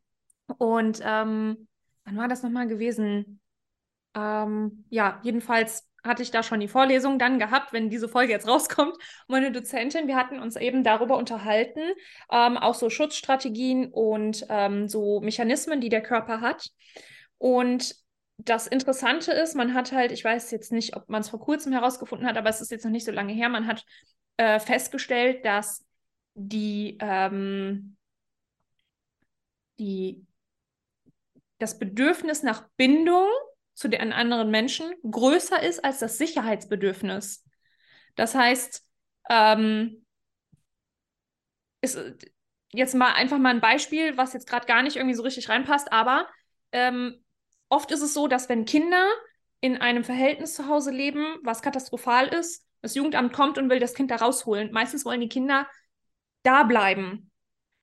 und ähm, wann war das nochmal gewesen? Ähm, ja, jedenfalls hatte ich da schon die Vorlesung dann gehabt, wenn diese Folge jetzt rauskommt. Meine Dozentin, wir hatten uns eben darüber unterhalten, ähm, auch so Schutzstrategien und ähm, so Mechanismen, die der Körper hat. Und das Interessante ist, man hat halt, ich weiß jetzt nicht, ob man es vor kurzem herausgefunden hat, aber es ist jetzt noch nicht so lange her, man hat äh, festgestellt, dass die, ähm, die das Bedürfnis nach Bindung zu den anderen Menschen größer ist als das Sicherheitsbedürfnis. Das heißt, ähm, ist jetzt mal einfach mal ein Beispiel, was jetzt gerade gar nicht irgendwie so richtig reinpasst, aber ähm, oft ist es so, dass wenn Kinder in einem Verhältnis zu Hause leben, was katastrophal ist, das Jugendamt kommt und will das Kind da rausholen. Meistens wollen die Kinder da bleiben,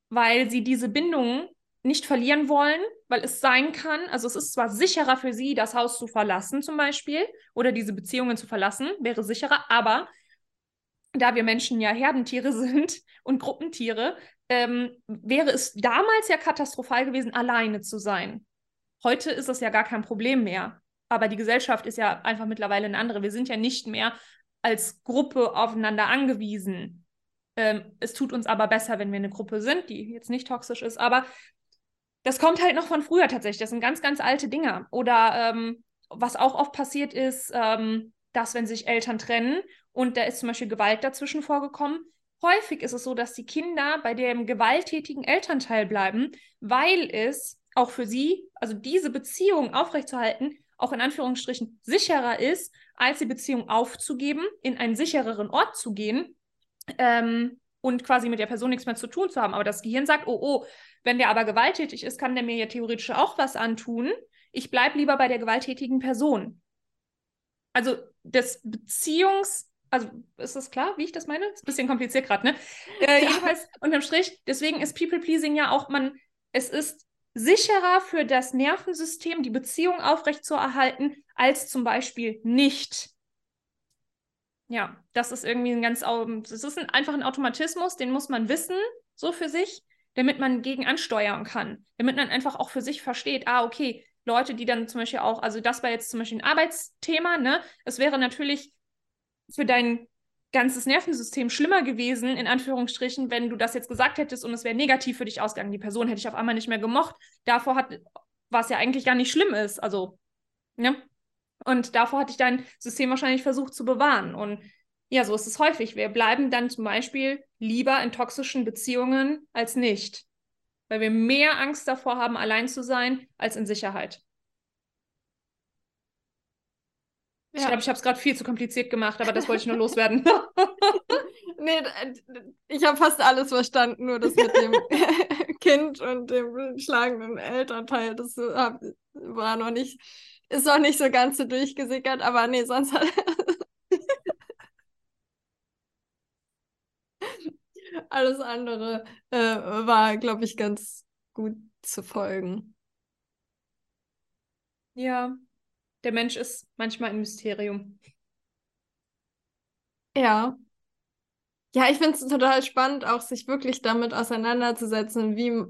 weil sie diese Bindung nicht verlieren wollen, weil es sein kann, also es ist zwar sicherer für sie, das Haus zu verlassen zum Beispiel oder diese Beziehungen zu verlassen, wäre sicherer, aber da wir Menschen ja Herdentiere sind und Gruppentiere, ähm, wäre es damals ja katastrophal gewesen, alleine zu sein. Heute ist es ja gar kein Problem mehr. Aber die Gesellschaft ist ja einfach mittlerweile eine andere. Wir sind ja nicht mehr als Gruppe aufeinander angewiesen. Ähm, es tut uns aber besser, wenn wir eine Gruppe sind, die jetzt nicht toxisch ist. Aber das kommt halt noch von früher tatsächlich. Das sind ganz, ganz alte Dinge. Oder ähm, was auch oft passiert ist, ähm, dass wenn sich Eltern trennen und da ist zum Beispiel Gewalt dazwischen vorgekommen, häufig ist es so, dass die Kinder bei dem gewalttätigen Elternteil bleiben, weil es auch für sie, also diese Beziehung aufrechtzuerhalten, auch in Anführungsstrichen sicherer ist, als die Beziehung aufzugeben, in einen sichereren Ort zu gehen ähm, und quasi mit der Person nichts mehr zu tun zu haben. Aber das Gehirn sagt, oh, oh, wenn der aber gewalttätig ist, kann der mir ja theoretisch auch was antun. Ich bleibe lieber bei der gewalttätigen Person. Also das Beziehungs- also ist das klar, wie ich das meine? Ist ein bisschen kompliziert gerade, ne? Äh, ja. Jedenfalls unterm Strich, deswegen ist People-Pleasing ja auch, man, es ist sicherer für das Nervensystem, die Beziehung aufrechtzuerhalten, als zum Beispiel nicht. Ja, das ist irgendwie ein ganz, das ist ein, einfach ein Automatismus, den muss man wissen, so für sich, damit man gegen ansteuern kann. Damit man einfach auch für sich versteht, ah, okay, Leute, die dann zum Beispiel auch, also das war jetzt zum Beispiel ein Arbeitsthema, ne? Es wäre natürlich für dein ganzes Nervensystem schlimmer gewesen, in Anführungsstrichen, wenn du das jetzt gesagt hättest und es wäre negativ für dich ausgegangen. Die Person hätte ich auf einmal nicht mehr gemocht. Davor hat, was ja eigentlich gar nicht schlimm ist. Also, ne? Und davor hatte ich dein System wahrscheinlich versucht zu bewahren. Und ja, so ist es häufig. Wir bleiben dann zum Beispiel lieber in toxischen Beziehungen als nicht. Weil wir mehr Angst davor haben, allein zu sein, als in Sicherheit. Ja. Ich glaube, ich habe es gerade viel zu kompliziert gemacht, aber das wollte ich nur loswerden. nee, ich habe fast alles verstanden, nur das mit dem Kind und dem schlagenden Elternteil, das war noch nicht, ist noch nicht so ganz so durchgesickert, aber nee, sonst hat alles andere äh, war, glaube ich, ganz gut zu folgen. Ja, der Mensch ist manchmal ein Mysterium. Ja. Ja, ich finde es total spannend, auch sich wirklich damit auseinanderzusetzen, wie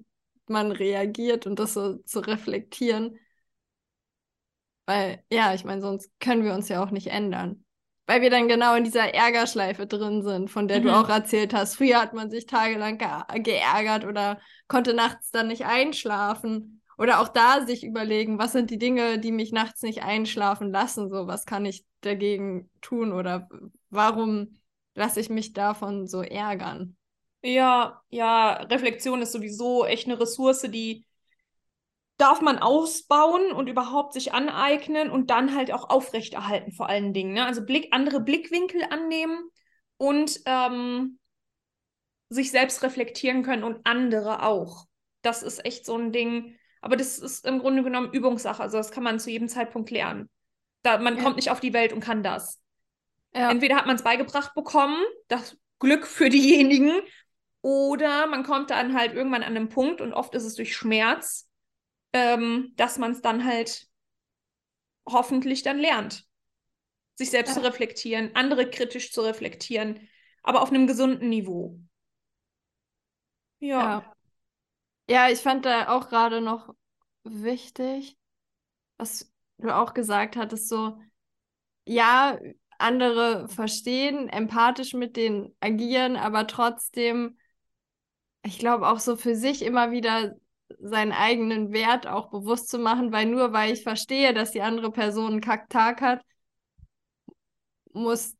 man reagiert und das so zu reflektieren. Weil, ja, ich meine, sonst können wir uns ja auch nicht ändern. Weil wir dann genau in dieser Ärgerschleife drin sind, von der mhm. du auch erzählt hast. Früher hat man sich tagelang ge geärgert oder konnte nachts dann nicht einschlafen. Oder auch da sich überlegen, was sind die Dinge, die mich nachts nicht einschlafen lassen? So, was kann ich dagegen tun? Oder warum lasse ich mich davon so ärgern? Ja, ja, Reflexion ist sowieso echt eine Ressource, die darf man ausbauen und überhaupt sich aneignen und dann halt auch aufrechterhalten, vor allen Dingen. Ne? Also Blick, andere Blickwinkel annehmen und ähm, sich selbst reflektieren können und andere auch. Das ist echt so ein Ding. Aber das ist im Grunde genommen Übungssache. Also das kann man zu jedem Zeitpunkt lernen. Da, man ja. kommt nicht auf die Welt und kann das. Ja. Entweder hat man es beigebracht bekommen, das Glück für diejenigen, oder man kommt dann halt irgendwann an einen Punkt und oft ist es durch Schmerz, ähm, dass man es dann halt hoffentlich dann lernt. Sich selbst ja. zu reflektieren, andere kritisch zu reflektieren, aber auf einem gesunden Niveau. Ja. Ja, ja ich fand da auch gerade noch wichtig, was du auch gesagt hattest, so, ja, andere verstehen, empathisch mit denen agieren, aber trotzdem, ich glaube auch so für sich immer wieder seinen eigenen Wert auch bewusst zu machen, weil nur weil ich verstehe, dass die andere Person einen Kacktag hat, muss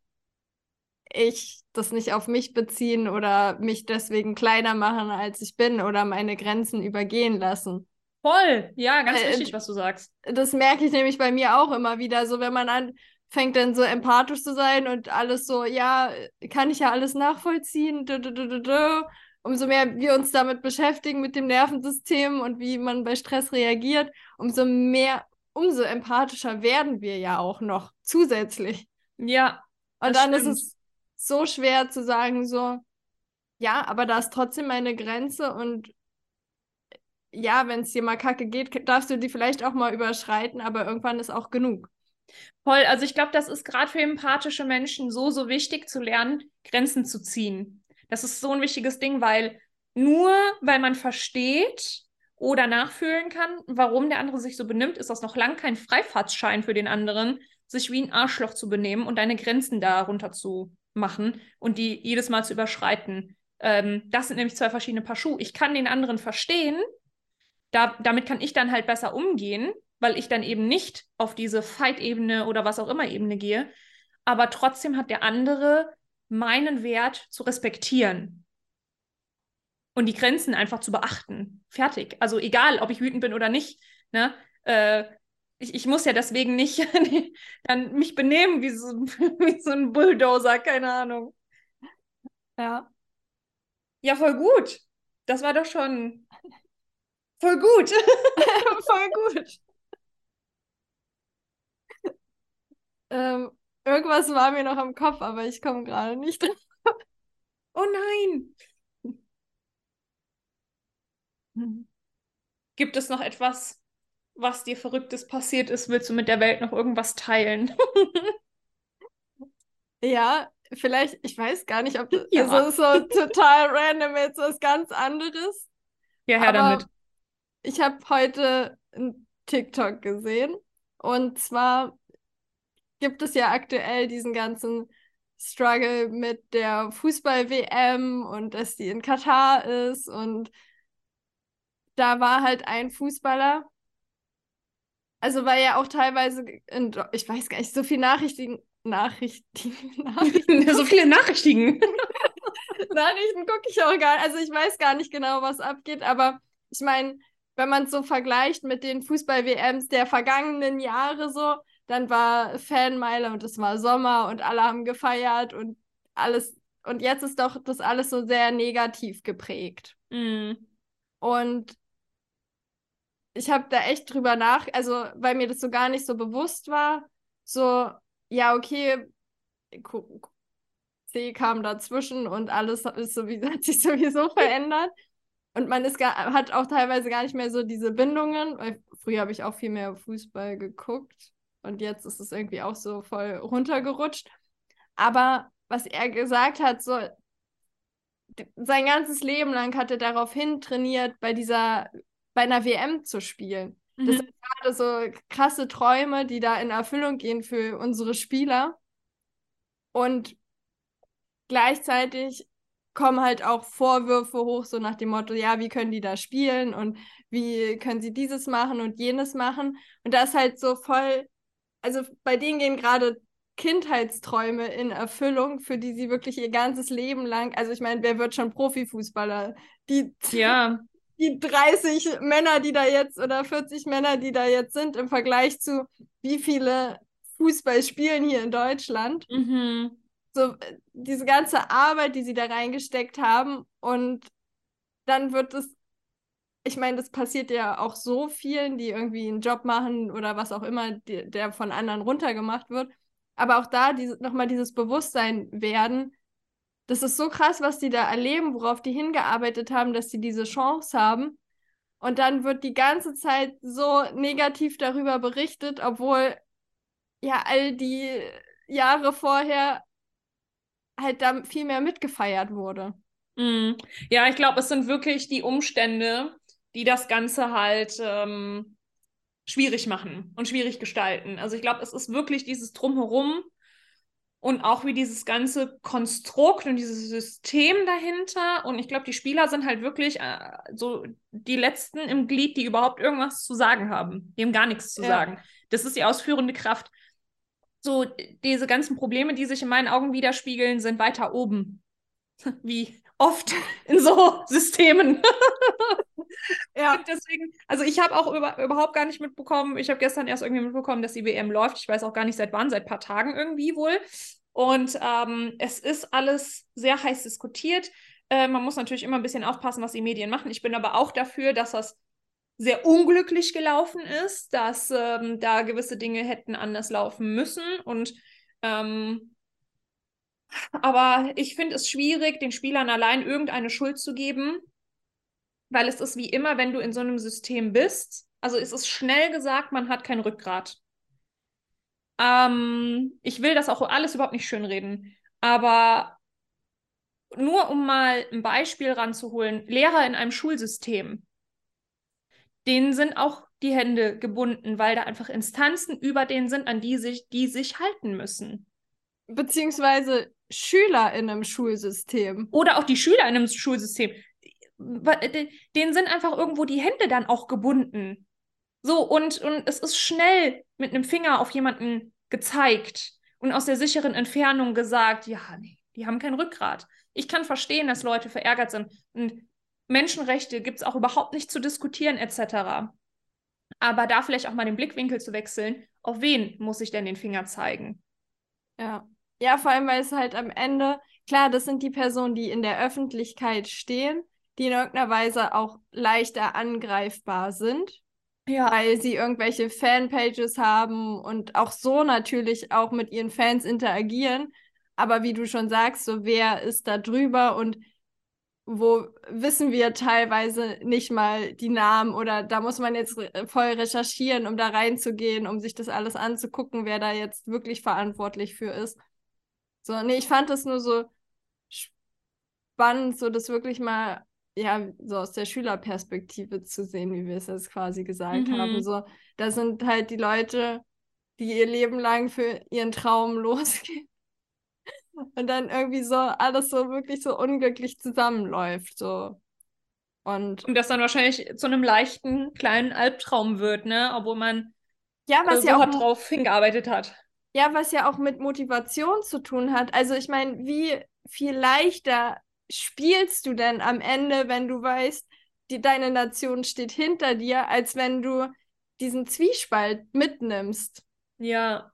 ich das nicht auf mich beziehen oder mich deswegen kleiner machen, als ich bin oder meine Grenzen übergehen lassen. Voll, ja, ganz äh, wichtig, was du sagst. Das merke ich nämlich bei mir auch immer wieder, so wenn man anfängt dann so empathisch zu sein und alles so, ja, kann ich ja alles nachvollziehen, umso mehr wir uns damit beschäftigen, mit dem Nervensystem und wie man bei Stress reagiert, umso mehr, umso empathischer werden wir ja auch noch zusätzlich. Ja. Und dann stimmt. ist es so schwer zu sagen, so, ja, aber da ist trotzdem meine Grenze und ja, wenn es dir mal kacke geht, darfst du die vielleicht auch mal überschreiten, aber irgendwann ist auch genug. Voll, also ich glaube, das ist gerade für empathische Menschen so, so wichtig zu lernen, Grenzen zu ziehen. Das ist so ein wichtiges Ding, weil nur weil man versteht oder nachfühlen kann, warum der andere sich so benimmt, ist das noch lang kein Freifahrtsschein für den anderen, sich wie ein Arschloch zu benehmen und deine Grenzen darunter zu machen und die jedes Mal zu überschreiten. Ähm, das sind nämlich zwei verschiedene Paar Schuhe. Ich kann den anderen verstehen, da, damit kann ich dann halt besser umgehen, weil ich dann eben nicht auf diese Fight-Ebene oder was auch immer Ebene gehe. Aber trotzdem hat der andere meinen Wert zu respektieren und die Grenzen einfach zu beachten. Fertig. Also egal, ob ich wütend bin oder nicht. Ne? Äh, ich, ich muss ja deswegen nicht dann mich benehmen wie so, wie so ein Bulldozer, keine Ahnung. Ja. Ja, voll gut. Das war doch schon voll gut. voll gut. Ähm, Irgendwas war mir noch am Kopf, aber ich komme gerade nicht drauf. Oh nein! Gibt es noch etwas, was dir Verrücktes passiert ist? Willst du mit der Welt noch irgendwas teilen? ja, vielleicht, ich weiß gar nicht, ob das ja. also so total random jetzt was ganz anderes. Ja, her damit. Ich habe heute ein TikTok gesehen und zwar gibt es ja aktuell diesen ganzen Struggle mit der Fußball-WM und dass die in Katar ist und da war halt ein Fußballer, also weil ja auch teilweise, in, ich weiß gar nicht, so viel Nachrichten, Nachrichten, Nachrichten. so viele Nachrichten. Nachrichten gucke ich auch gar nicht. Also ich weiß gar nicht genau, was abgeht, aber ich meine, wenn man es so vergleicht mit den Fußball-WMs der vergangenen Jahre so, dann war Fanmeile und es war Sommer und alle haben gefeiert und alles. Und jetzt ist doch das alles so sehr negativ geprägt. Mm. Und ich habe da echt drüber nach, also weil mir das so gar nicht so bewusst war, so, ja, okay, C kam dazwischen und alles ist sowieso, hat sich sowieso verändert. Und man ist gar, hat auch teilweise gar nicht mehr so diese Bindungen, weil früher habe ich auch viel mehr Fußball geguckt und jetzt ist es irgendwie auch so voll runtergerutscht. Aber was er gesagt hat, so sein ganzes Leben lang hat er darauf hin trainiert, bei dieser bei einer WM zu spielen. Mhm. Das sind gerade so krasse Träume, die da in Erfüllung gehen für unsere Spieler. Und gleichzeitig kommen halt auch Vorwürfe hoch, so nach dem Motto, ja, wie können die da spielen und wie können sie dieses machen und jenes machen. Und das ist halt so voll, also bei denen gehen gerade Kindheitsträume in Erfüllung, für die sie wirklich ihr ganzes Leben lang, also ich meine, wer wird schon Profifußballer? Die ja die 30 Männer, die da jetzt oder 40 Männer, die da jetzt sind, im Vergleich zu wie viele Fußball spielen hier in Deutschland. Mhm. So diese ganze Arbeit, die sie da reingesteckt haben und dann wird es, ich meine, das passiert ja auch so vielen, die irgendwie einen Job machen oder was auch immer, die, der von anderen runtergemacht wird. Aber auch da diese, nochmal dieses Bewusstsein werden, das ist so krass, was die da erleben, worauf die hingearbeitet haben, dass sie diese Chance haben. Und dann wird die ganze Zeit so negativ darüber berichtet, obwohl ja all die Jahre vorher halt da viel mehr mitgefeiert wurde. Mm. Ja, ich glaube, es sind wirklich die Umstände, die das Ganze halt ähm, schwierig machen und schwierig gestalten. Also ich glaube, es ist wirklich dieses Drumherum, und auch wie dieses ganze Konstrukt und dieses System dahinter. Und ich glaube, die Spieler sind halt wirklich äh, so die letzten im Glied, die überhaupt irgendwas zu sagen haben. Die haben gar nichts zu ja. sagen. Das ist die ausführende Kraft. So, diese ganzen Probleme, die sich in meinen Augen widerspiegeln, sind weiter oben. Wie oft in so Systemen. ja. deswegen, also ich habe auch über, überhaupt gar nicht mitbekommen, ich habe gestern erst irgendwie mitbekommen, dass die WM läuft. Ich weiß auch gar nicht seit wann, seit ein paar Tagen irgendwie wohl. Und ähm, es ist alles sehr heiß diskutiert. Äh, man muss natürlich immer ein bisschen aufpassen, was die Medien machen. Ich bin aber auch dafür, dass das sehr unglücklich gelaufen ist, dass ähm, da gewisse Dinge hätten anders laufen müssen. Und ähm, aber ich finde es schwierig, den Spielern allein irgendeine Schuld zu geben, weil es ist wie immer, wenn du in so einem System bist. Also es ist schnell gesagt, man hat kein Rückgrat. Ähm, ich will das auch alles überhaupt nicht schönreden, aber nur um mal ein Beispiel ranzuholen, Lehrer in einem Schulsystem, denen sind auch die Hände gebunden, weil da einfach Instanzen über denen sind, an die sich, die sich halten müssen. Beziehungsweise Schüler in einem Schulsystem. Oder auch die Schüler in einem Schulsystem. Denen sind einfach irgendwo die Hände dann auch gebunden. So, und, und es ist schnell mit einem Finger auf jemanden gezeigt und aus der sicheren Entfernung gesagt, ja, nee, die haben kein Rückgrat. Ich kann verstehen, dass Leute verärgert sind. Und Menschenrechte gibt es auch überhaupt nicht zu diskutieren, etc. Aber da vielleicht auch mal den Blickwinkel zu wechseln, auf wen muss ich denn den Finger zeigen? Ja. Ja, vor allem, weil es halt am Ende, klar, das sind die Personen, die in der Öffentlichkeit stehen, die in irgendeiner Weise auch leichter angreifbar sind. Ja. Weil sie irgendwelche Fanpages haben und auch so natürlich auch mit ihren Fans interagieren. Aber wie du schon sagst, so wer ist da drüber und wo wissen wir teilweise nicht mal die Namen oder da muss man jetzt voll recherchieren, um da reinzugehen, um sich das alles anzugucken, wer da jetzt wirklich verantwortlich für ist. So, nee, ich fand das nur so spannend, so das wirklich mal, ja, so aus der Schülerperspektive zu sehen, wie wir es jetzt quasi gesagt mhm. haben. So, da sind halt die Leute, die ihr Leben lang für ihren Traum losgehen und dann irgendwie so alles so wirklich so unglücklich zusammenläuft. So. Und, und das dann wahrscheinlich zu einem leichten kleinen Albtraum wird, ne? Obwohl man ja, was ja auch drauf hingearbeitet hat. Ja, was ja auch mit Motivation zu tun hat. Also ich meine, wie viel leichter spielst du denn am Ende, wenn du weißt, die, deine Nation steht hinter dir, als wenn du diesen Zwiespalt mitnimmst. Ja.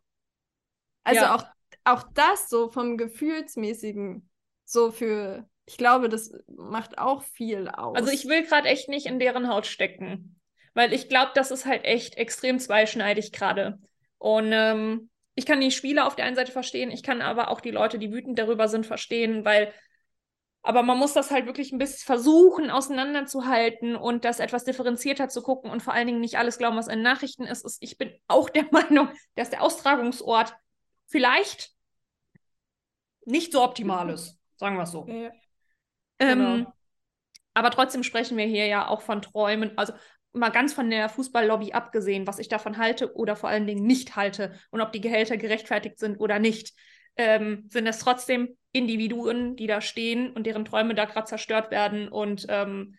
Also ja. auch auch das so vom Gefühlsmäßigen, so für, ich glaube, das macht auch viel aus. Also ich will gerade echt nicht in deren Haut stecken, weil ich glaube, das ist halt echt extrem zweischneidig gerade. Und ähm, ich kann die Spieler auf der einen Seite verstehen, ich kann aber auch die Leute, die wütend darüber sind, verstehen, weil aber man muss das halt wirklich ein bisschen versuchen, auseinanderzuhalten und das etwas differenzierter zu gucken und vor allen Dingen nicht alles glauben, was in Nachrichten ist. Ich bin auch der Meinung, dass der Austragungsort vielleicht nicht so optimal ist, sagen wir es so. Ja. Ähm, genau. Aber trotzdem sprechen wir hier ja auch von Träumen, also mal ganz von der Fußballlobby abgesehen, was ich davon halte oder vor allen Dingen nicht halte und ob die Gehälter gerechtfertigt sind oder nicht, ähm, sind es trotzdem Individuen, die da stehen und deren Träume da gerade zerstört werden. Und ähm,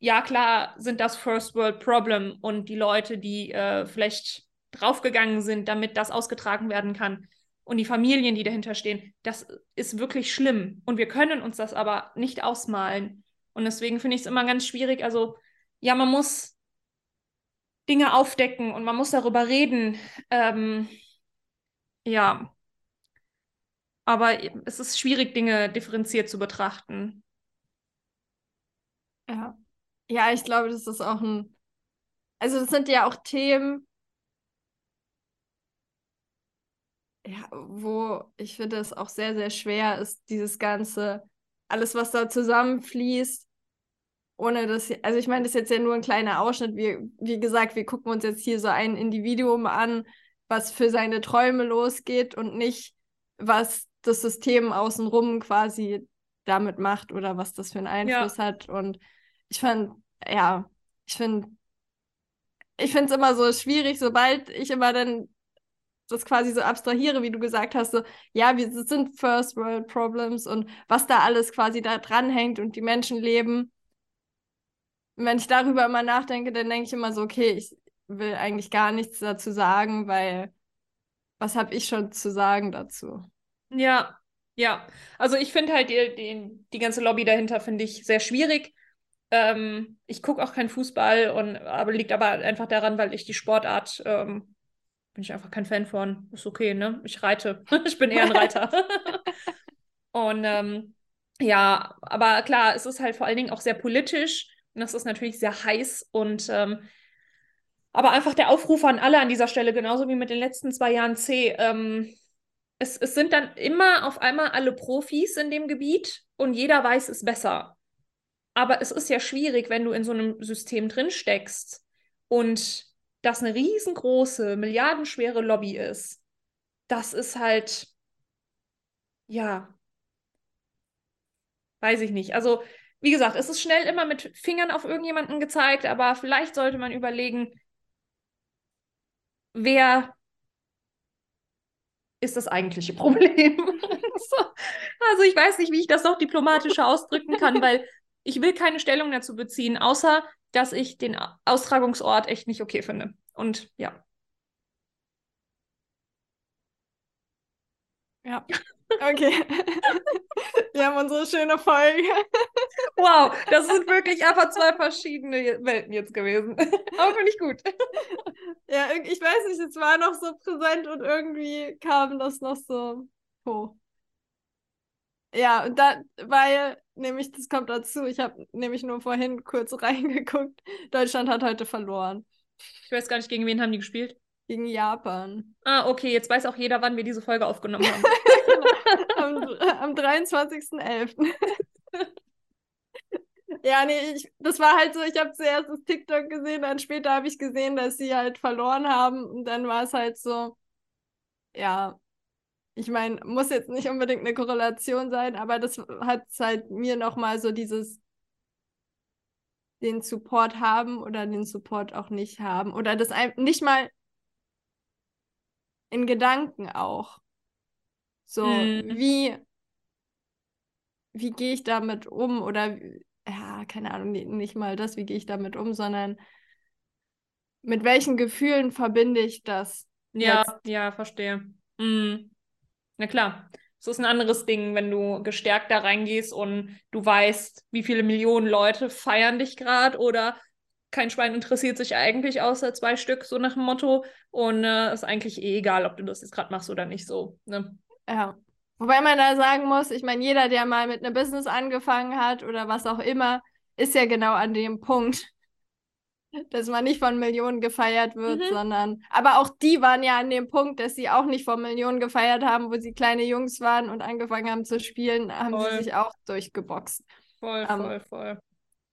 ja, klar sind das First World Problem und die Leute, die äh, vielleicht draufgegangen sind, damit das ausgetragen werden kann, und die Familien, die dahinter stehen, das ist wirklich schlimm. Und wir können uns das aber nicht ausmalen. Und deswegen finde ich es immer ganz schwierig. Also, ja, man muss Dinge aufdecken und man muss darüber reden. Ähm, ja. Aber es ist schwierig, Dinge differenziert zu betrachten. Ja. Ja, ich glaube, das ist auch ein. Also, das sind ja auch Themen, ja, wo ich finde es auch sehr, sehr schwer ist, dieses ganze, alles, was da zusammenfließt, ohne dass, also ich meine, das ist jetzt ja nur ein kleiner Ausschnitt. Wie, wie gesagt, wir gucken uns jetzt hier so ein Individuum an, was für seine Träume losgeht und nicht, was das System außenrum quasi damit macht oder was das für einen Einfluss ja. hat. Und ich fand, ja, ich finde, ich finde es immer so schwierig, sobald ich immer dann das quasi so abstrahiere, wie du gesagt hast, so, ja, wir sind First World Problems und was da alles quasi da dranhängt und die Menschen leben. Wenn ich darüber immer nachdenke, dann denke ich immer so, okay, ich will eigentlich gar nichts dazu sagen, weil was habe ich schon zu sagen dazu? Ja, ja. Also ich finde halt die, die, die ganze Lobby dahinter finde ich sehr schwierig. Ähm, ich gucke auch keinen Fußball und aber liegt aber einfach daran, weil ich die Sportart ähm, bin ich einfach kein Fan von. Ist okay, ne? Ich reite. ich bin eher ein Reiter. und ähm, ja, aber klar, es ist halt vor allen Dingen auch sehr politisch und das ist natürlich sehr heiß und ähm, aber einfach der Aufruf an alle an dieser Stelle, genauso wie mit den letzten zwei Jahren C. Ähm, es, es sind dann immer auf einmal alle Profis in dem Gebiet und jeder weiß es besser. Aber es ist ja schwierig, wenn du in so einem System drin steckst und das eine riesengroße, milliardenschwere Lobby ist, das ist halt, ja, weiß ich nicht. Also, wie gesagt, es ist schnell immer mit Fingern auf irgendjemanden gezeigt, aber vielleicht sollte man überlegen, wer ist das eigentliche Problem? also ich weiß nicht, wie ich das noch diplomatischer ausdrücken kann, weil ich will keine Stellung dazu beziehen, außer dass ich den Austragungsort echt nicht okay finde. Und ja. Ja, okay. Wir haben unsere schöne Folge. Wow, das sind wirklich einfach zwei verschiedene Welten jetzt gewesen. Aber finde ich gut. Ja, ich weiß nicht, es war noch so präsent und irgendwie kam das noch so hoch. Ja, und da, weil nämlich, das kommt dazu, ich habe nämlich nur vorhin kurz reingeguckt, Deutschland hat heute verloren. Ich weiß gar nicht, gegen wen haben die gespielt? Gegen Japan. Ah, okay, jetzt weiß auch jeder, wann wir diese Folge aufgenommen haben. am am 23.11. Ja, nee, ich, das war halt so, ich habe zuerst das TikTok gesehen, dann später habe ich gesehen, dass sie halt verloren haben und dann war es halt so, ja, ich meine, muss jetzt nicht unbedingt eine Korrelation sein, aber das hat halt mir nochmal so dieses den Support haben oder den Support auch nicht haben oder das nicht mal in Gedanken auch. So, mhm. wie wie gehe ich damit um oder ja, keine Ahnung, nicht mal das, wie gehe ich damit um, sondern mit welchen Gefühlen verbinde ich das? Ja, jetzt? ja, verstehe. Mhm. Na klar. Es ist ein anderes Ding, wenn du gestärkt da reingehst und du weißt, wie viele Millionen Leute feiern dich gerade oder kein Schwein interessiert sich eigentlich außer zwei Stück, so nach dem Motto. Und äh, ist eigentlich eh egal, ob du das jetzt gerade machst oder nicht so. Ne? Ja. Wobei man da sagen muss, ich meine, jeder, der mal mit einem Business angefangen hat oder was auch immer, ist ja genau an dem Punkt, dass man nicht von Millionen gefeiert wird, mhm. sondern, aber auch die waren ja an dem Punkt, dass sie auch nicht von Millionen gefeiert haben, wo sie kleine Jungs waren und angefangen haben zu spielen, haben voll. sie sich auch durchgeboxt. Voll, um, ähm, voll, voll.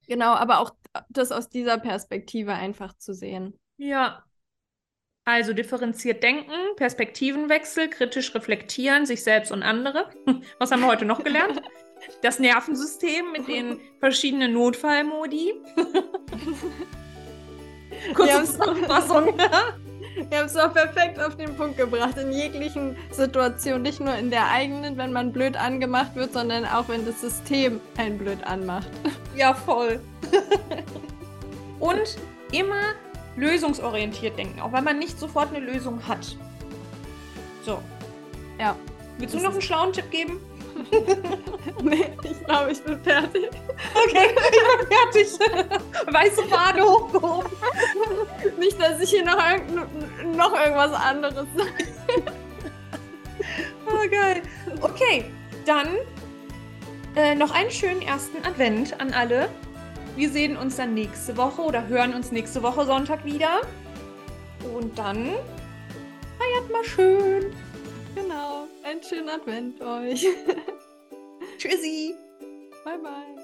Genau, aber auch das aus dieser Perspektive einfach zu sehen. Ja, also differenziert denken, Perspektivenwechsel, kritisch reflektieren, sich selbst und andere. Was haben wir heute noch gelernt? Das Nervensystem mit den verschiedenen Notfallmodi. Kurze Zusammenfassung. Wir haben es auch perfekt auf den Punkt gebracht. In jeglichen Situationen, nicht nur in der eigenen, wenn man blöd angemacht wird, sondern auch wenn das System einen blöd anmacht. Ja, voll. Und immer lösungsorientiert denken, auch wenn man nicht sofort eine Lösung hat. So. Ja. Willst du noch einen schlauen Tipp geben? nee, ich glaube, ich bin fertig. Okay, ich bin fertig. Weiße Fahne hochgehoben. Nicht, dass ich hier noch, noch irgendwas anderes sage. oh, geil. Okay, dann äh, noch einen schönen ersten Advent an alle. Wir sehen uns dann nächste Woche oder hören uns nächste Woche Sonntag wieder. Und dann feiert mal schön. Genau. Einen schönen Advent euch. Tschüssi. Bye, bye.